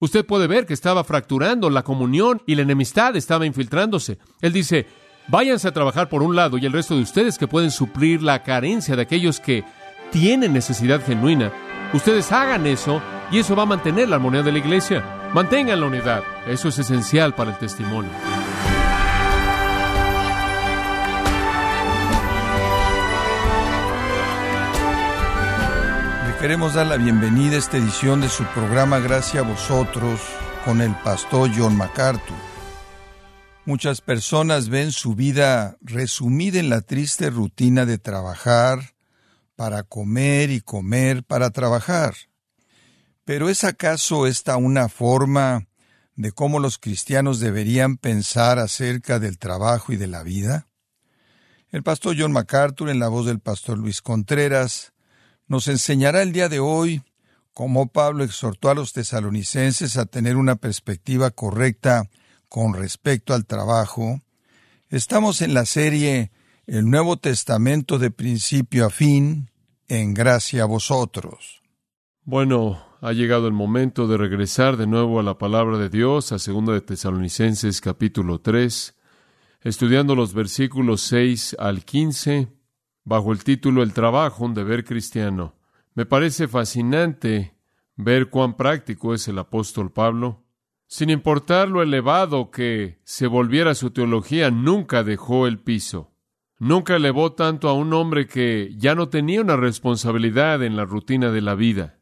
Usted puede ver que estaba fracturando la comunión y la enemistad estaba infiltrándose. Él dice, váyanse a trabajar por un lado y el resto de ustedes que pueden suplir la carencia de aquellos que tienen necesidad genuina, ustedes hagan eso y eso va a mantener la armonía de la iglesia. Mantengan la unidad. Eso es esencial para el testimonio. Queremos dar la bienvenida a esta edición de su programa Gracias a vosotros con el pastor John MacArthur. Muchas personas ven su vida resumida en la triste rutina de trabajar para comer y comer para trabajar. Pero ¿es acaso esta una forma de cómo los cristianos deberían pensar acerca del trabajo y de la vida? El pastor John MacArthur, en la voz del pastor Luis Contreras, nos enseñará el día de hoy cómo Pablo exhortó a los tesalonicenses a tener una perspectiva correcta con respecto al trabajo. Estamos en la serie El Nuevo Testamento de principio a fin, en gracia a vosotros. Bueno, ha llegado el momento de regresar de nuevo a la palabra de Dios, a 2 de Tesalonicenses capítulo 3, estudiando los versículos 6 al 15 bajo el título El trabajo, un deber cristiano. Me parece fascinante ver cuán práctico es el apóstol Pablo. Sin importar lo elevado que se volviera su teología, nunca dejó el piso. Nunca elevó tanto a un hombre que ya no tenía una responsabilidad en la rutina de la vida.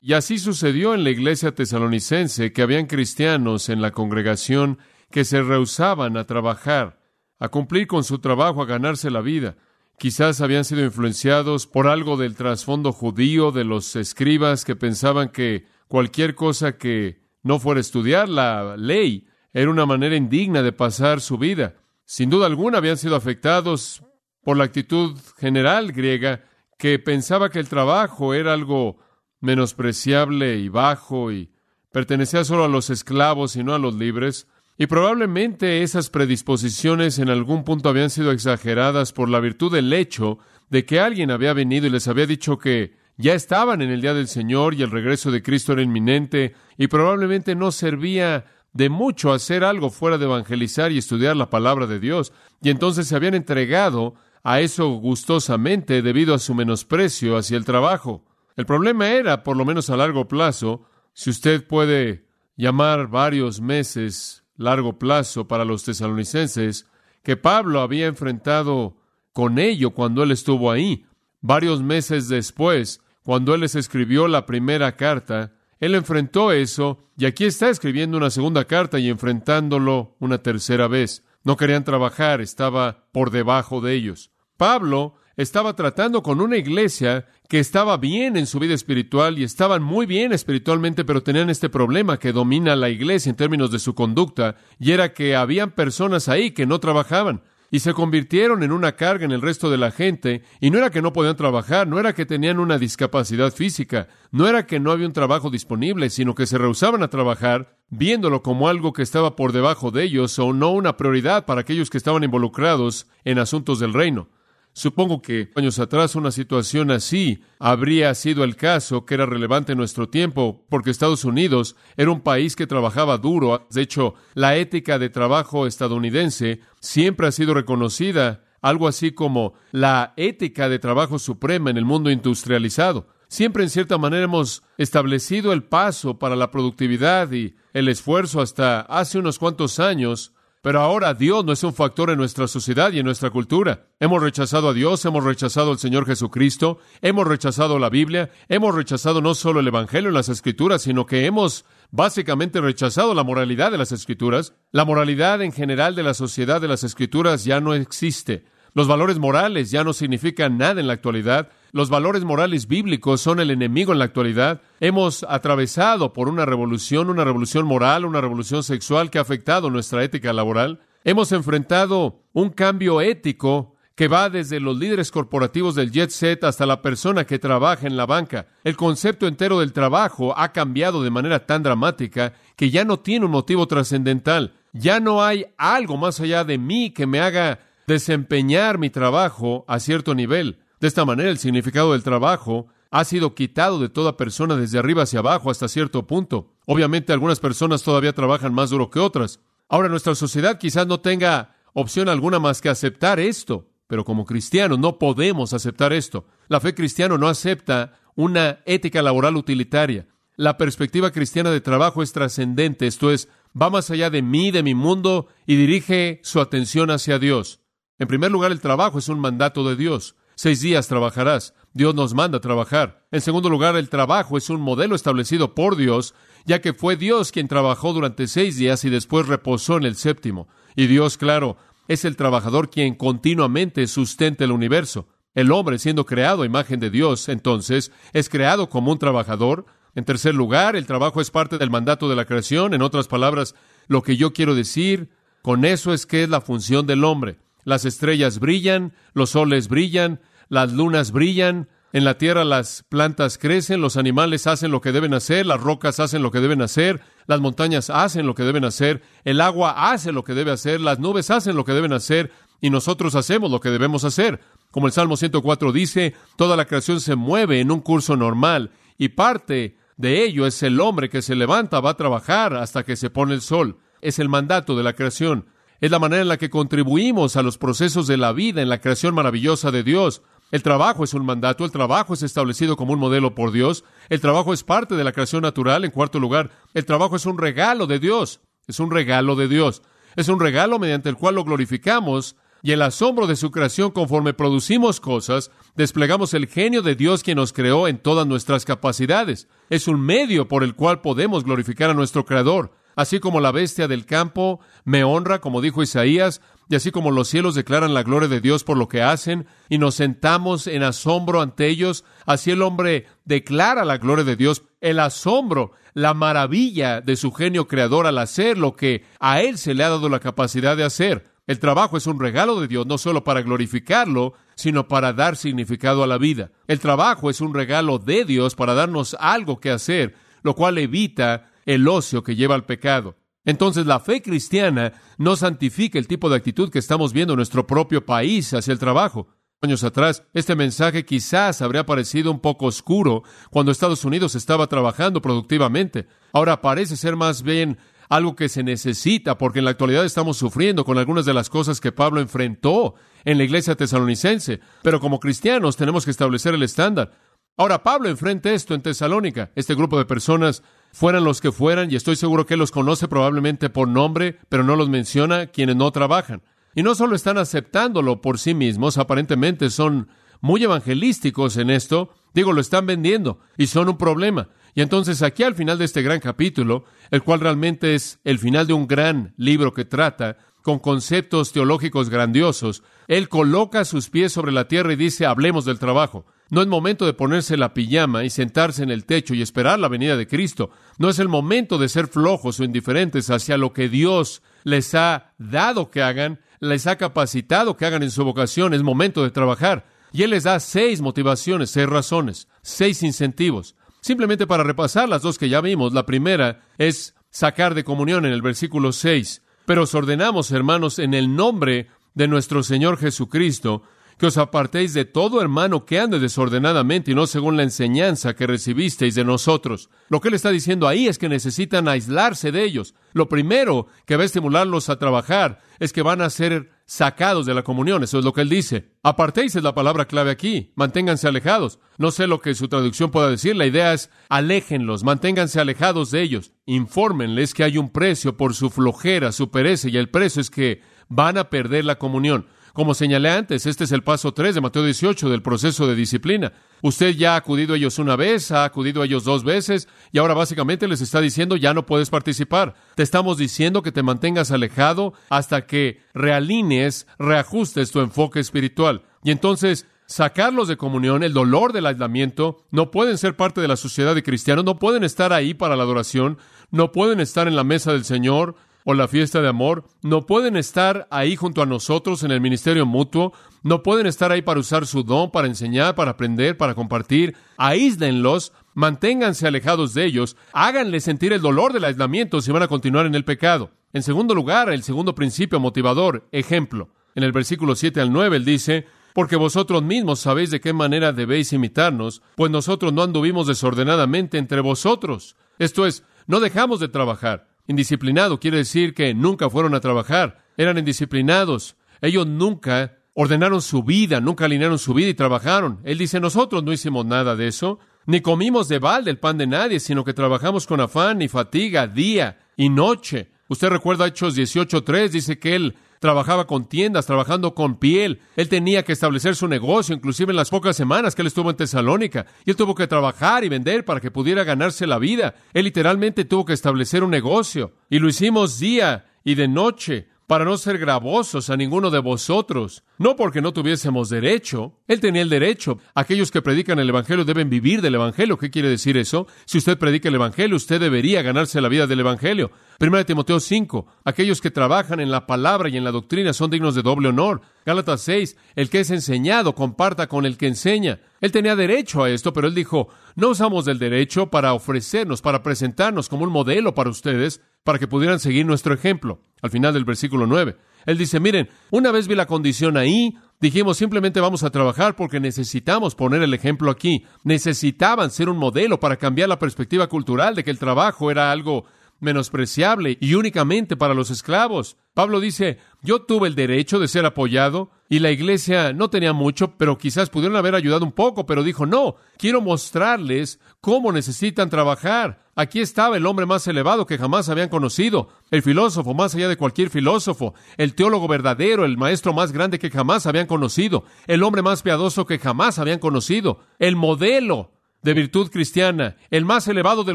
Y así sucedió en la iglesia tesalonicense, que habían cristianos en la congregación que se rehusaban a trabajar, a cumplir con su trabajo, a ganarse la vida. Quizás habían sido influenciados por algo del trasfondo judío de los escribas que pensaban que cualquier cosa que no fuera estudiar la ley era una manera indigna de pasar su vida. Sin duda alguna habían sido afectados por la actitud general griega que pensaba que el trabajo era algo menospreciable y bajo y pertenecía solo a los esclavos y no a los libres. Y probablemente esas predisposiciones en algún punto habían sido exageradas por la virtud del hecho de que alguien había venido y les había dicho que ya estaban en el día del Señor y el regreso de Cristo era inminente y probablemente no servía de mucho hacer algo fuera de evangelizar y estudiar la palabra de Dios. Y entonces se habían entregado a eso gustosamente debido a su menosprecio hacia el trabajo. El problema era, por lo menos a largo plazo, si usted puede llamar varios meses largo plazo para los tesalonicenses que Pablo había enfrentado con ello cuando él estuvo ahí. Varios meses después, cuando él les escribió la primera carta, él enfrentó eso y aquí está escribiendo una segunda carta y enfrentándolo una tercera vez. No querían trabajar, estaba por debajo de ellos. Pablo estaba tratando con una iglesia que estaba bien en su vida espiritual y estaban muy bien espiritualmente, pero tenían este problema que domina la iglesia en términos de su conducta, y era que habían personas ahí que no trabajaban y se convirtieron en una carga en el resto de la gente, y no era que no podían trabajar, no era que tenían una discapacidad física, no era que no había un trabajo disponible, sino que se rehusaban a trabajar, viéndolo como algo que estaba por debajo de ellos o no una prioridad para aquellos que estaban involucrados en asuntos del reino. Supongo que años atrás una situación así habría sido el caso que era relevante en nuestro tiempo, porque Estados Unidos era un país que trabajaba duro. De hecho, la ética de trabajo estadounidense siempre ha sido reconocida, algo así como la ética de trabajo suprema en el mundo industrializado. Siempre en cierta manera hemos establecido el paso para la productividad y el esfuerzo hasta hace unos cuantos años pero ahora Dios no es un factor en nuestra sociedad y en nuestra cultura. Hemos rechazado a Dios, hemos rechazado al Señor Jesucristo, hemos rechazado la Biblia, hemos rechazado no solo el Evangelio en las Escrituras, sino que hemos básicamente rechazado la moralidad de las Escrituras. La moralidad en general de la sociedad de las Escrituras ya no existe. Los valores morales ya no significan nada en la actualidad. Los valores morales bíblicos son el enemigo en la actualidad. Hemos atravesado por una revolución, una revolución moral, una revolución sexual que ha afectado nuestra ética laboral. Hemos enfrentado un cambio ético que va desde los líderes corporativos del jet set hasta la persona que trabaja en la banca. El concepto entero del trabajo ha cambiado de manera tan dramática que ya no tiene un motivo trascendental. Ya no hay algo más allá de mí que me haga desempeñar mi trabajo a cierto nivel. De esta manera, el significado del trabajo ha sido quitado de toda persona desde arriba hacia abajo hasta cierto punto. Obviamente algunas personas todavía trabajan más duro que otras. Ahora nuestra sociedad quizás no tenga opción alguna más que aceptar esto, pero como cristianos no podemos aceptar esto. La fe cristiana no acepta una ética laboral utilitaria. La perspectiva cristiana de trabajo es trascendente, esto es, va más allá de mí, de mi mundo, y dirige su atención hacia Dios. En primer lugar, el trabajo es un mandato de Dios. Seis días trabajarás. Dios nos manda a trabajar. En segundo lugar, el trabajo es un modelo establecido por Dios, ya que fue Dios quien trabajó durante seis días y después reposó en el séptimo. Y Dios, claro, es el trabajador quien continuamente sustenta el universo. El hombre, siendo creado a imagen de Dios, entonces, es creado como un trabajador. En tercer lugar, el trabajo es parte del mandato de la creación. En otras palabras, lo que yo quiero decir con eso es que es la función del hombre. Las estrellas brillan, los soles brillan, las lunas brillan, en la tierra las plantas crecen, los animales hacen lo que deben hacer, las rocas hacen lo que deben hacer, las montañas hacen lo que deben hacer, el agua hace lo que debe hacer, las nubes hacen lo que deben hacer y nosotros hacemos lo que debemos hacer. Como el Salmo 104 dice, toda la creación se mueve en un curso normal y parte de ello es el hombre que se levanta, va a trabajar hasta que se pone el sol. Es el mandato de la creación. Es la manera en la que contribuimos a los procesos de la vida en la creación maravillosa de Dios. El trabajo es un mandato, el trabajo es establecido como un modelo por Dios, el trabajo es parte de la creación natural. En cuarto lugar, el trabajo es un regalo de Dios, es un regalo de Dios, es un regalo mediante el cual lo glorificamos y el asombro de su creación conforme producimos cosas, desplegamos el genio de Dios quien nos creó en todas nuestras capacidades. Es un medio por el cual podemos glorificar a nuestro Creador. Así como la bestia del campo me honra, como dijo Isaías, y así como los cielos declaran la gloria de Dios por lo que hacen, y nos sentamos en asombro ante ellos, así el hombre declara la gloria de Dios, el asombro, la maravilla de su genio creador al hacer lo que a él se le ha dado la capacidad de hacer. El trabajo es un regalo de Dios, no solo para glorificarlo, sino para dar significado a la vida. El trabajo es un regalo de Dios para darnos algo que hacer, lo cual evita el ocio que lleva al pecado. Entonces la fe cristiana no santifica el tipo de actitud que estamos viendo en nuestro propio país hacia el trabajo. Años atrás, este mensaje quizás habría parecido un poco oscuro cuando Estados Unidos estaba trabajando productivamente. Ahora parece ser más bien algo que se necesita porque en la actualidad estamos sufriendo con algunas de las cosas que Pablo enfrentó en la iglesia tesalonicense. Pero como cristianos tenemos que establecer el estándar. Ahora Pablo enfrenta esto en Tesalónica. Este grupo de personas fueran los que fueran, y estoy seguro que los conoce probablemente por nombre, pero no los menciona quienes no trabajan. Y no solo están aceptándolo por sí mismos, aparentemente son muy evangelísticos en esto, digo, lo están vendiendo y son un problema. Y entonces aquí al final de este gran capítulo, el cual realmente es el final de un gran libro que trata con conceptos teológicos grandiosos, él coloca sus pies sobre la tierra y dice, hablemos del trabajo. No es momento de ponerse la pijama y sentarse en el techo y esperar la venida de Cristo. No es el momento de ser flojos o indiferentes hacia lo que Dios les ha dado que hagan, les ha capacitado que hagan en su vocación. Es momento de trabajar. Y Él les da seis motivaciones, seis razones, seis incentivos. Simplemente para repasar las dos que ya vimos. La primera es sacar de comunión en el versículo 6. Pero os ordenamos, hermanos, en el nombre de nuestro Señor Jesucristo, que os apartéis de todo hermano que ande desordenadamente y no según la enseñanza que recibisteis de nosotros. Lo que él está diciendo ahí es que necesitan aislarse de ellos. Lo primero que va a estimularlos a trabajar es que van a ser sacados de la comunión. Eso es lo que él dice. Apartéis es la palabra clave aquí. Manténganse alejados. No sé lo que su traducción pueda decir. La idea es aléjenlos, manténganse alejados de ellos. Infórmenles que hay un precio por su flojera, su pereza, y el precio es que van a perder la comunión. Como señalé antes, este es el paso 3 de Mateo 18 del proceso de disciplina. Usted ya ha acudido a ellos una vez, ha acudido a ellos dos veces y ahora básicamente les está diciendo ya no puedes participar. Te estamos diciendo que te mantengas alejado hasta que realines, reajustes tu enfoque espiritual. Y entonces sacarlos de comunión, el dolor del aislamiento, no pueden ser parte de la sociedad de cristianos, no pueden estar ahí para la adoración, no pueden estar en la mesa del Señor, o la fiesta de amor, no pueden estar ahí junto a nosotros en el ministerio mutuo, no pueden estar ahí para usar su don, para enseñar, para aprender, para compartir. Aíslenlos, manténganse alejados de ellos, háganles sentir el dolor del aislamiento si van a continuar en el pecado. En segundo lugar, el segundo principio motivador, ejemplo. En el versículo 7 al 9, él dice, porque vosotros mismos sabéis de qué manera debéis imitarnos, pues nosotros no anduvimos desordenadamente entre vosotros. Esto es, no dejamos de trabajar. Indisciplinado quiere decir que nunca fueron a trabajar, eran indisciplinados. Ellos nunca ordenaron su vida, nunca alinearon su vida y trabajaron. Él dice, nosotros no hicimos nada de eso, ni comimos de balde el pan de nadie, sino que trabajamos con afán y fatiga día y noche. Usted recuerda Hechos 18.3, dice que él trabajaba con tiendas, trabajando con piel. Él tenía que establecer su negocio, inclusive en las pocas semanas que él estuvo en Tesalónica. Y él tuvo que trabajar y vender para que pudiera ganarse la vida. Él literalmente tuvo que establecer un negocio. Y lo hicimos día y de noche para no ser gravosos a ninguno de vosotros, no porque no tuviésemos derecho, él tenía el derecho. Aquellos que predican el Evangelio deben vivir del Evangelio. ¿Qué quiere decir eso? Si usted predica el Evangelio, usted debería ganarse la vida del Evangelio. Primera de Timoteo 5, aquellos que trabajan en la palabra y en la doctrina son dignos de doble honor. Gálatas 6, el que es enseñado comparta con el que enseña. Él tenía derecho a esto, pero él dijo, no usamos del derecho para ofrecernos, para presentarnos como un modelo para ustedes, para que pudieran seguir nuestro ejemplo. Al final del versículo 9, él dice, miren, una vez vi la condición ahí, dijimos simplemente vamos a trabajar porque necesitamos poner el ejemplo aquí. Necesitaban ser un modelo para cambiar la perspectiva cultural de que el trabajo era algo menospreciable y únicamente para los esclavos. Pablo dice, yo tuve el derecho de ser apoyado y la iglesia no tenía mucho, pero quizás pudieron haber ayudado un poco, pero dijo, no, quiero mostrarles cómo necesitan trabajar. Aquí estaba el hombre más elevado que jamás habían conocido, el filósofo más allá de cualquier filósofo, el teólogo verdadero, el maestro más grande que jamás habían conocido, el hombre más piadoso que jamás habían conocido, el modelo de virtud cristiana, el más elevado de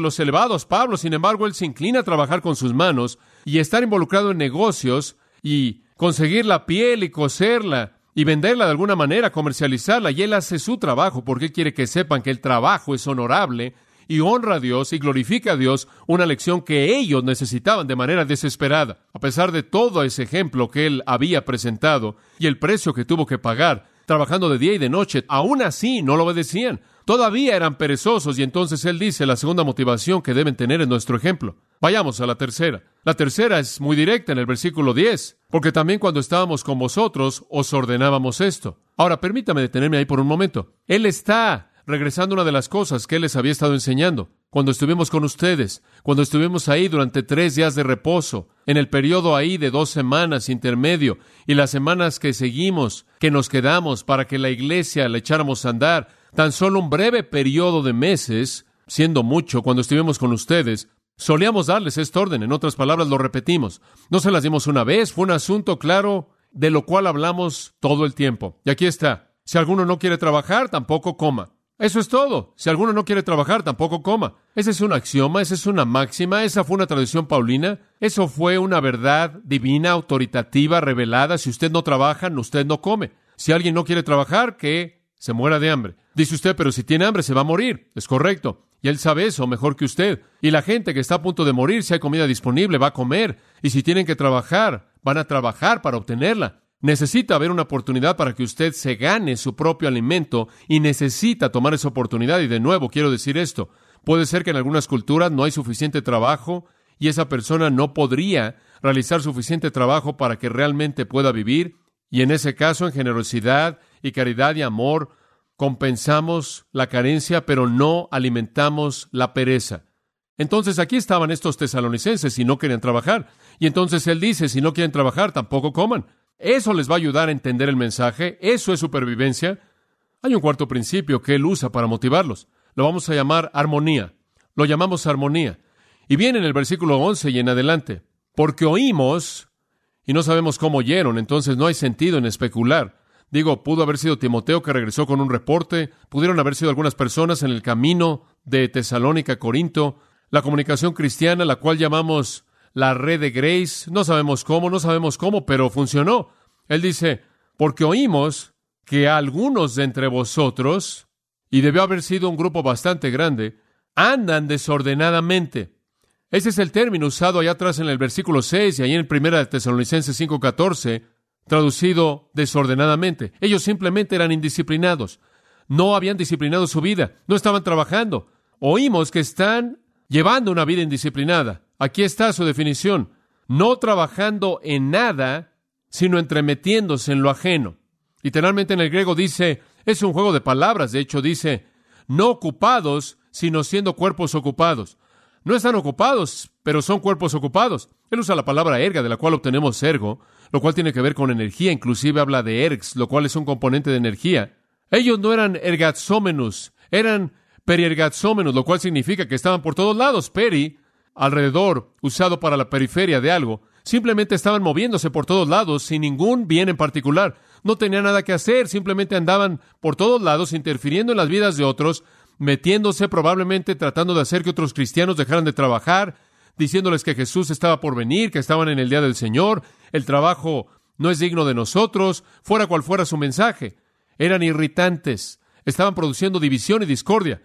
los elevados, Pablo, sin embargo, él se inclina a trabajar con sus manos y estar involucrado en negocios y conseguir la piel y coserla y venderla de alguna manera, comercializarla, y él hace su trabajo porque quiere que sepan que el trabajo es honorable y honra a Dios y glorifica a Dios, una lección que ellos necesitaban de manera desesperada. A pesar de todo ese ejemplo que él había presentado y el precio que tuvo que pagar, trabajando de día y de noche, aún así no lo obedecían. Todavía eran perezosos y entonces él dice la segunda motivación que deben tener en nuestro ejemplo. Vayamos a la tercera. La tercera es muy directa en el versículo 10, porque también cuando estábamos con vosotros os ordenábamos esto. Ahora permítame detenerme ahí por un momento. Él está regresando a una de las cosas que él les había estado enseñando. Cuando estuvimos con ustedes, cuando estuvimos ahí durante tres días de reposo, en el periodo ahí de dos semanas intermedio y las semanas que seguimos, que nos quedamos para que la iglesia la echáramos a andar, tan solo un breve periodo de meses, siendo mucho, cuando estuvimos con ustedes, solíamos darles este orden. En otras palabras, lo repetimos. No se las dimos una vez, fue un asunto claro de lo cual hablamos todo el tiempo. Y aquí está. Si alguno no quiere trabajar, tampoco coma. Eso es todo. Si alguno no quiere trabajar, tampoco coma. Ese es un axioma, esa es una máxima, esa fue una tradición paulina, eso fue una verdad divina, autoritativa, revelada. Si usted no trabaja, usted no come. Si alguien no quiere trabajar, que se muera de hambre. Dice usted, pero si tiene hambre se va a morir. Es correcto. Y él sabe eso mejor que usted. Y la gente que está a punto de morir, si hay comida disponible, va a comer. Y si tienen que trabajar, van a trabajar para obtenerla. Necesita haber una oportunidad para que usted se gane su propio alimento y necesita tomar esa oportunidad. Y de nuevo, quiero decir esto. Puede ser que en algunas culturas no hay suficiente trabajo y esa persona no podría realizar suficiente trabajo para que realmente pueda vivir. Y en ese caso, en generosidad y caridad y amor, compensamos la carencia, pero no alimentamos la pereza. Entonces aquí estaban estos tesalonicenses y no querían trabajar. Y entonces él dice, si no quieren trabajar, tampoco coman. Eso les va a ayudar a entender el mensaje, eso es supervivencia. Hay un cuarto principio que él usa para motivarlos. Lo vamos a llamar armonía. Lo llamamos armonía. Y viene en el versículo 11 y en adelante. Porque oímos y no sabemos cómo oyeron, entonces no hay sentido en especular. Digo, pudo haber sido Timoteo que regresó con un reporte, pudieron haber sido algunas personas en el camino de Tesalónica a Corinto, la comunicación cristiana, la cual llamamos la red de Grace, no sabemos cómo, no sabemos cómo, pero funcionó. Él dice, porque oímos que algunos de entre vosotros, y debió haber sido un grupo bastante grande, andan desordenadamente. Ese es el término usado allá atrás en el versículo 6 y ahí en 1 Tesalonicenses 5:14 traducido desordenadamente. Ellos simplemente eran indisciplinados. No habían disciplinado su vida, no estaban trabajando. Oímos que están llevando una vida indisciplinada. Aquí está su definición. No trabajando en nada, sino entremetiéndose en lo ajeno. Literalmente en el griego dice, es un juego de palabras, de hecho dice, no ocupados, sino siendo cuerpos ocupados. No están ocupados, pero son cuerpos ocupados. Él usa la palabra erga, de la cual obtenemos ergo, lo cual tiene que ver con energía, inclusive habla de ergs, lo cual es un componente de energía. Ellos no eran ergatsómenos, eran periergatsómenos, lo cual significa que estaban por todos lados. Peri, alrededor, usado para la periferia de algo, simplemente estaban moviéndose por todos lados sin ningún bien en particular. No tenían nada que hacer, simplemente andaban por todos lados interfiriendo en las vidas de otros, metiéndose probablemente tratando de hacer que otros cristianos dejaran de trabajar, diciéndoles que Jesús estaba por venir, que estaban en el día del Señor, el trabajo no es digno de nosotros, fuera cual fuera su mensaje. Eran irritantes, estaban produciendo división y discordia.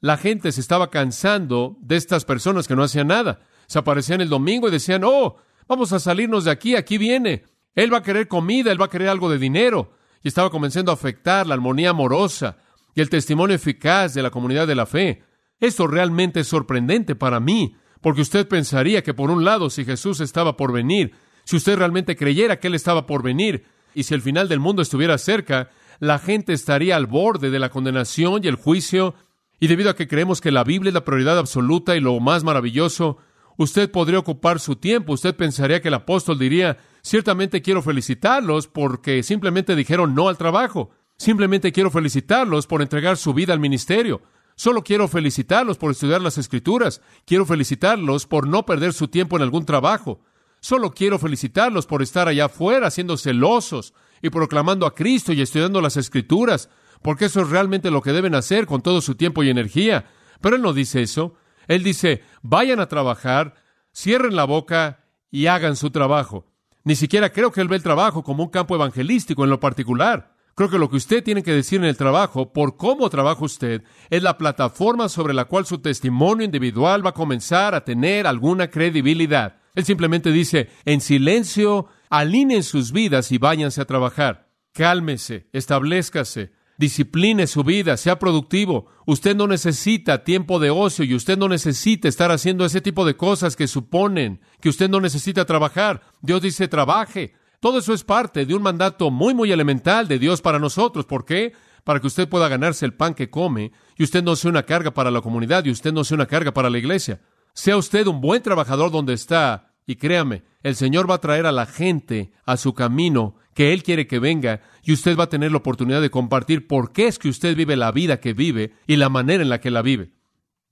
La gente se estaba cansando de estas personas que no hacían nada. Se aparecían el domingo y decían, oh, vamos a salirnos de aquí, aquí viene. Él va a querer comida, él va a querer algo de dinero. Y estaba comenzando a afectar la armonía amorosa y el testimonio eficaz de la comunidad de la fe. Esto realmente es sorprendente para mí, porque usted pensaría que por un lado, si Jesús estaba por venir, si usted realmente creyera que Él estaba por venir, y si el final del mundo estuviera cerca, la gente estaría al borde de la condenación y el juicio, y debido a que creemos que la Biblia es la prioridad absoluta y lo más maravilloso, usted podría ocupar su tiempo. Usted pensaría que el apóstol diría, ciertamente quiero felicitarlos porque simplemente dijeron no al trabajo. Simplemente quiero felicitarlos por entregar su vida al ministerio. Solo quiero felicitarlos por estudiar las escrituras. Quiero felicitarlos por no perder su tiempo en algún trabajo. Solo quiero felicitarlos por estar allá afuera siendo celosos y proclamando a Cristo y estudiando las escrituras, porque eso es realmente lo que deben hacer con todo su tiempo y energía. Pero Él no dice eso. Él dice, vayan a trabajar, cierren la boca y hagan su trabajo. Ni siquiera creo que Él ve el trabajo como un campo evangelístico en lo particular. Creo que lo que usted tiene que decir en el trabajo, por cómo trabaja usted, es la plataforma sobre la cual su testimonio individual va a comenzar a tener alguna credibilidad. Él simplemente dice, en silencio, alineen sus vidas y váyanse a trabajar. Cálmese, establezcase, discipline su vida, sea productivo. Usted no necesita tiempo de ocio y usted no necesita estar haciendo ese tipo de cosas que suponen que usted no necesita trabajar. Dios dice, trabaje. Todo eso es parte de un mandato muy, muy elemental de Dios para nosotros. ¿Por qué? Para que usted pueda ganarse el pan que come y usted no sea una carga para la comunidad y usted no sea una carga para la iglesia. Sea usted un buen trabajador donde está y créame, el Señor va a traer a la gente a su camino que Él quiere que venga y usted va a tener la oportunidad de compartir por qué es que usted vive la vida que vive y la manera en la que la vive.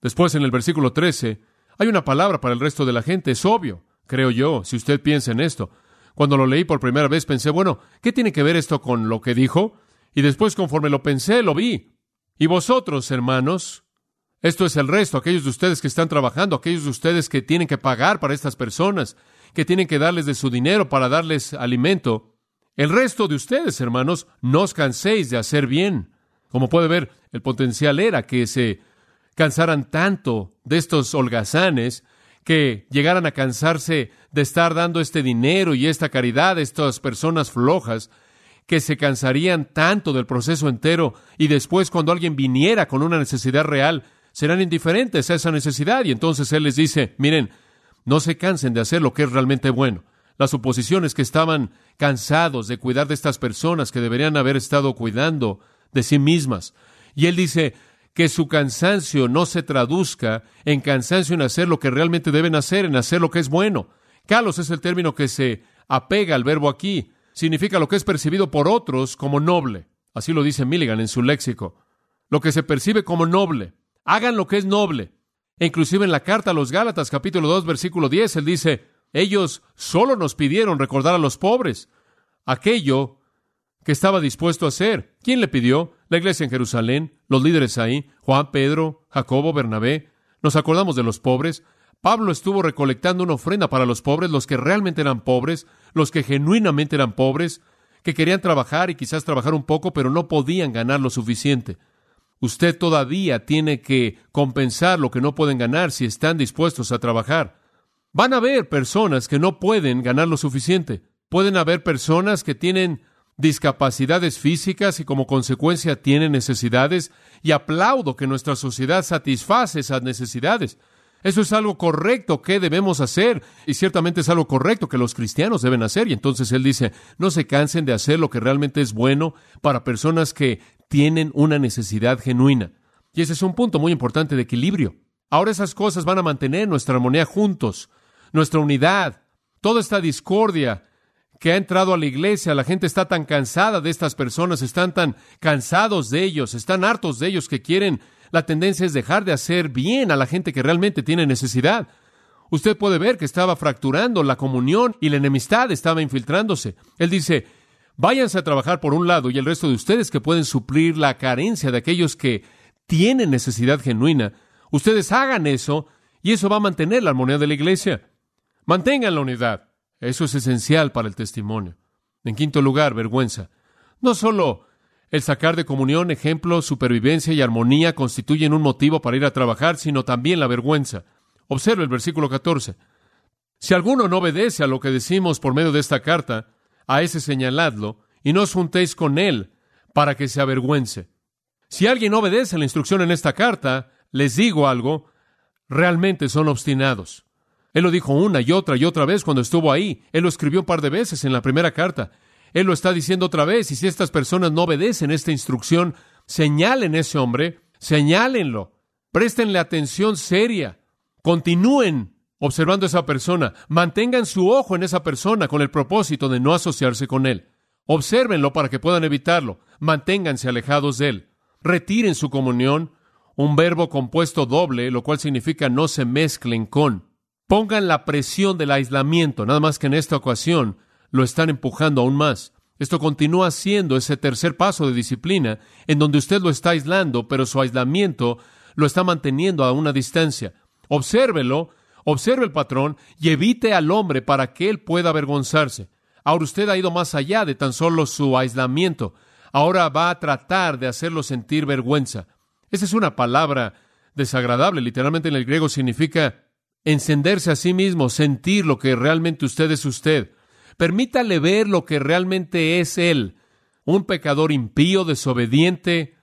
Después, en el versículo 13, hay una palabra para el resto de la gente. Es obvio, creo yo, si usted piensa en esto. Cuando lo leí por primera vez pensé, bueno, ¿qué tiene que ver esto con lo que dijo? Y después, conforme lo pensé, lo vi. Y vosotros, hermanos, esto es el resto, aquellos de ustedes que están trabajando, aquellos de ustedes que tienen que pagar para estas personas, que tienen que darles de su dinero para darles alimento. El resto de ustedes, hermanos, no os canséis de hacer bien. Como puede ver, el potencial era que se cansaran tanto de estos holgazanes que llegaran a cansarse de estar dando este dinero y esta caridad a estas personas flojas, que se cansarían tanto del proceso entero y después cuando alguien viniera con una necesidad real, serán indiferentes a esa necesidad y entonces Él les dice, miren, no se cansen de hacer lo que es realmente bueno. Las oposiciones que estaban cansados de cuidar de estas personas que deberían haber estado cuidando de sí mismas. Y Él dice, que su cansancio no se traduzca en cansancio en hacer lo que realmente deben hacer, en hacer lo que es bueno. Kalos es el término que se apega al verbo aquí. Significa lo que es percibido por otros como noble. Así lo dice Milligan en su léxico. Lo que se percibe como noble. Hagan lo que es noble. E inclusive en la carta a los Gálatas, capítulo 2, versículo 10, él dice, ellos solo nos pidieron recordar a los pobres aquello que estaba dispuesto a hacer. ¿Quién le pidió? La iglesia en Jerusalén, los líderes ahí, Juan, Pedro, Jacobo, Bernabé. Nos acordamos de los pobres. Pablo estuvo recolectando una ofrenda para los pobres, los que realmente eran pobres, los que genuinamente eran pobres, que querían trabajar y quizás trabajar un poco, pero no podían ganar lo suficiente. Usted todavía tiene que compensar lo que no pueden ganar si están dispuestos a trabajar. Van a haber personas que no pueden ganar lo suficiente. Pueden haber personas que tienen discapacidades físicas y como consecuencia tienen necesidades y aplaudo que nuestra sociedad satisface esas necesidades. Eso es algo correcto que debemos hacer y ciertamente es algo correcto que los cristianos deben hacer. Y entonces él dice, no se cansen de hacer lo que realmente es bueno para personas que tienen una necesidad genuina. Y ese es un punto muy importante de equilibrio. Ahora esas cosas van a mantener nuestra armonía juntos, nuestra unidad, toda esta discordia que ha entrado a la iglesia, la gente está tan cansada de estas personas, están tan cansados de ellos, están hartos de ellos que quieren, la tendencia es dejar de hacer bien a la gente que realmente tiene necesidad. Usted puede ver que estaba fracturando la comunión y la enemistad estaba infiltrándose. Él dice, váyanse a trabajar por un lado y el resto de ustedes que pueden suplir la carencia de aquellos que tienen necesidad genuina, ustedes hagan eso y eso va a mantener la armonía de la iglesia. Mantengan la unidad. Eso es esencial para el testimonio. En quinto lugar, vergüenza. No solo el sacar de comunión, ejemplo, supervivencia y armonía constituyen un motivo para ir a trabajar, sino también la vergüenza. Observe el versículo 14. Si alguno no obedece a lo que decimos por medio de esta carta, a ese señaladlo, y no os juntéis con él para que se avergüence. Si alguien no obedece a la instrucción en esta carta, les digo algo, realmente son obstinados. Él lo dijo una y otra y otra vez cuando estuvo ahí. Él lo escribió un par de veces en la primera carta. Él lo está diciendo otra vez. Y si estas personas no obedecen esta instrucción, señalen a ese hombre, señálenlo. Préstenle atención seria. Continúen observando a esa persona. Mantengan su ojo en esa persona con el propósito de no asociarse con él. Obsérvenlo para que puedan evitarlo. Manténganse alejados de él. Retiren su comunión. Un verbo compuesto doble, lo cual significa no se mezclen con. Pongan la presión del aislamiento, nada más que en esta ocasión lo están empujando aún más. Esto continúa siendo ese tercer paso de disciplina, en donde usted lo está aislando, pero su aislamiento lo está manteniendo a una distancia. Obsérvelo, observe el patrón y evite al hombre para que él pueda avergonzarse. Ahora usted ha ido más allá de tan solo su aislamiento. Ahora va a tratar de hacerlo sentir vergüenza. Esa es una palabra desagradable. Literalmente en el griego significa encenderse a sí mismo, sentir lo que realmente usted es usted. Permítale ver lo que realmente es él, un pecador impío, desobediente.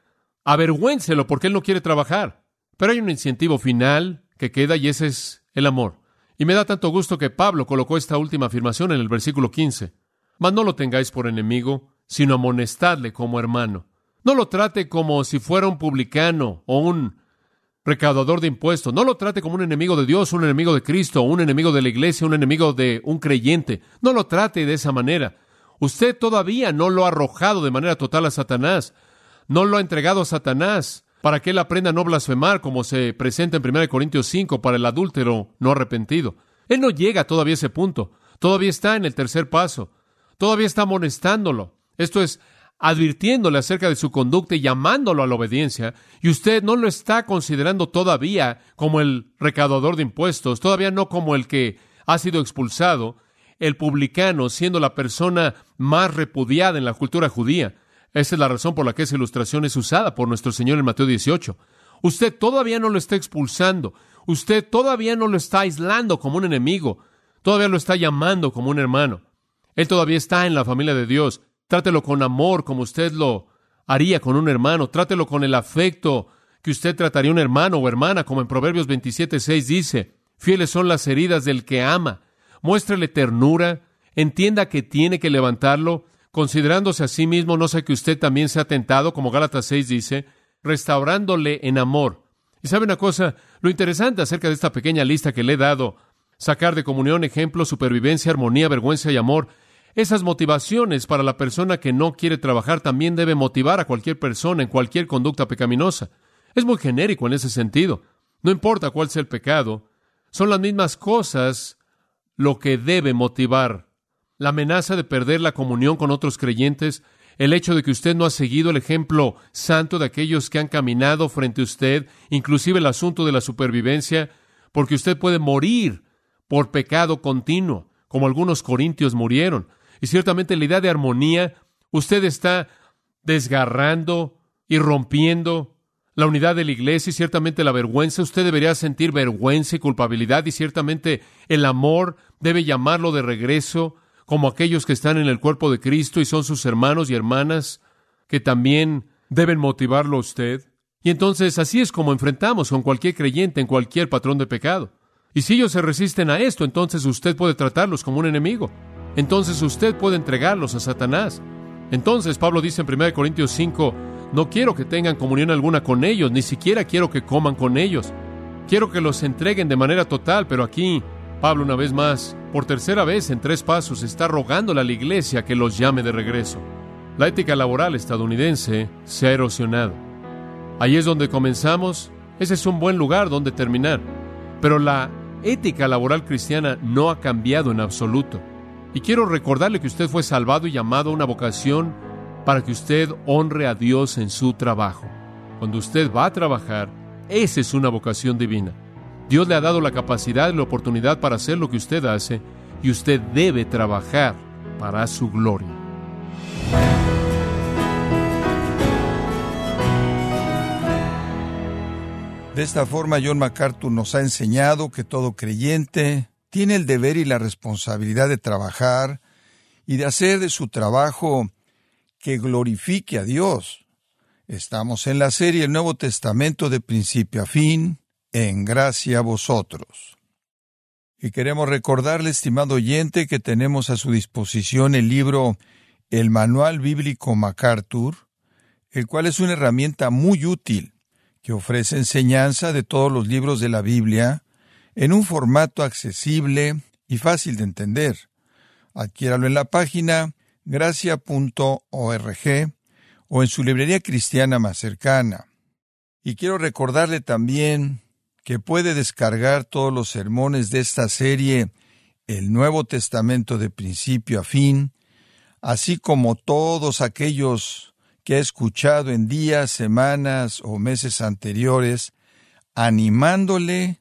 Avergüéncelo porque él no quiere trabajar. Pero hay un incentivo final que queda y ese es el amor. Y me da tanto gusto que Pablo colocó esta última afirmación en el versículo 15. Mas no lo tengáis por enemigo, sino amonestadle como hermano. No lo trate como si fuera un publicano o un recaudador de impuestos. No lo trate como un enemigo de Dios, un enemigo de Cristo, un enemigo de la iglesia, un enemigo de un creyente. No lo trate de esa manera. Usted todavía no lo ha arrojado de manera total a Satanás. No lo ha entregado a Satanás para que él aprenda a no blasfemar como se presenta en 1 Corintios 5 para el adúltero no arrepentido. Él no llega todavía a ese punto. Todavía está en el tercer paso. Todavía está amonestándolo. Esto es, advirtiéndole acerca de su conducta y llamándolo a la obediencia, y usted no lo está considerando todavía como el recaudador de impuestos, todavía no como el que ha sido expulsado, el publicano siendo la persona más repudiada en la cultura judía. Esa es la razón por la que esa ilustración es usada por nuestro Señor en Mateo 18. Usted todavía no lo está expulsando, usted todavía no lo está aislando como un enemigo, todavía lo está llamando como un hermano. Él todavía está en la familia de Dios. Trátelo con amor como usted lo haría con un hermano. Trátelo con el afecto que usted trataría a un hermano o hermana, como en Proverbios 27, 6 dice. Fieles son las heridas del que ama. Muéstrele ternura. Entienda que tiene que levantarlo. Considerándose a sí mismo, no sé que usted también sea tentado, como Gálatas 6 dice, restaurándole en amor. Y sabe una cosa, lo interesante acerca de esta pequeña lista que le he dado, sacar de comunión, ejemplo, supervivencia, armonía, vergüenza y amor, esas motivaciones para la persona que no quiere trabajar también debe motivar a cualquier persona en cualquier conducta pecaminosa. Es muy genérico en ese sentido. No importa cuál sea el pecado, son las mismas cosas lo que debe motivar. La amenaza de perder la comunión con otros creyentes, el hecho de que usted no ha seguido el ejemplo santo de aquellos que han caminado frente a usted, inclusive el asunto de la supervivencia, porque usted puede morir por pecado continuo, como algunos corintios murieron. Y ciertamente la idea de armonía, usted está desgarrando y rompiendo la unidad de la iglesia y ciertamente la vergüenza. Usted debería sentir vergüenza y culpabilidad y ciertamente el amor debe llamarlo de regreso como aquellos que están en el cuerpo de Cristo y son sus hermanos y hermanas que también deben motivarlo a usted. Y entonces así es como enfrentamos con cualquier creyente en cualquier patrón de pecado. Y si ellos se resisten a esto, entonces usted puede tratarlos como un enemigo. Entonces usted puede entregarlos a Satanás. Entonces Pablo dice en 1 Corintios 5, no quiero que tengan comunión alguna con ellos, ni siquiera quiero que coman con ellos. Quiero que los entreguen de manera total, pero aquí Pablo una vez más, por tercera vez en tres pasos, está rogándole a la iglesia que los llame de regreso. La ética laboral estadounidense se ha erosionado. Ahí es donde comenzamos, ese es un buen lugar donde terminar. Pero la ética laboral cristiana no ha cambiado en absoluto. Y quiero recordarle que usted fue salvado y llamado a una vocación para que usted honre a Dios en su trabajo. Cuando usted va a trabajar, esa es una vocación divina. Dios le ha dado la capacidad y la oportunidad para hacer lo que usted hace y usted debe trabajar para su gloria. De esta forma, John MacArthur nos ha enseñado que todo creyente tiene el deber y la responsabilidad de trabajar y de hacer de su trabajo que glorifique a Dios. Estamos en la serie El Nuevo Testamento de principio a fin, en gracia a vosotros. Y queremos recordarle, estimado oyente, que tenemos a su disposición el libro El Manual Bíblico MacArthur, el cual es una herramienta muy útil que ofrece enseñanza de todos los libros de la Biblia en un formato accesible y fácil de entender. Adquiéralo en la página gracia.org o en su librería cristiana más cercana. Y quiero recordarle también que puede descargar todos los sermones de esta serie El Nuevo Testamento de principio a fin, así como todos aquellos que ha escuchado en días, semanas o meses anteriores, animándole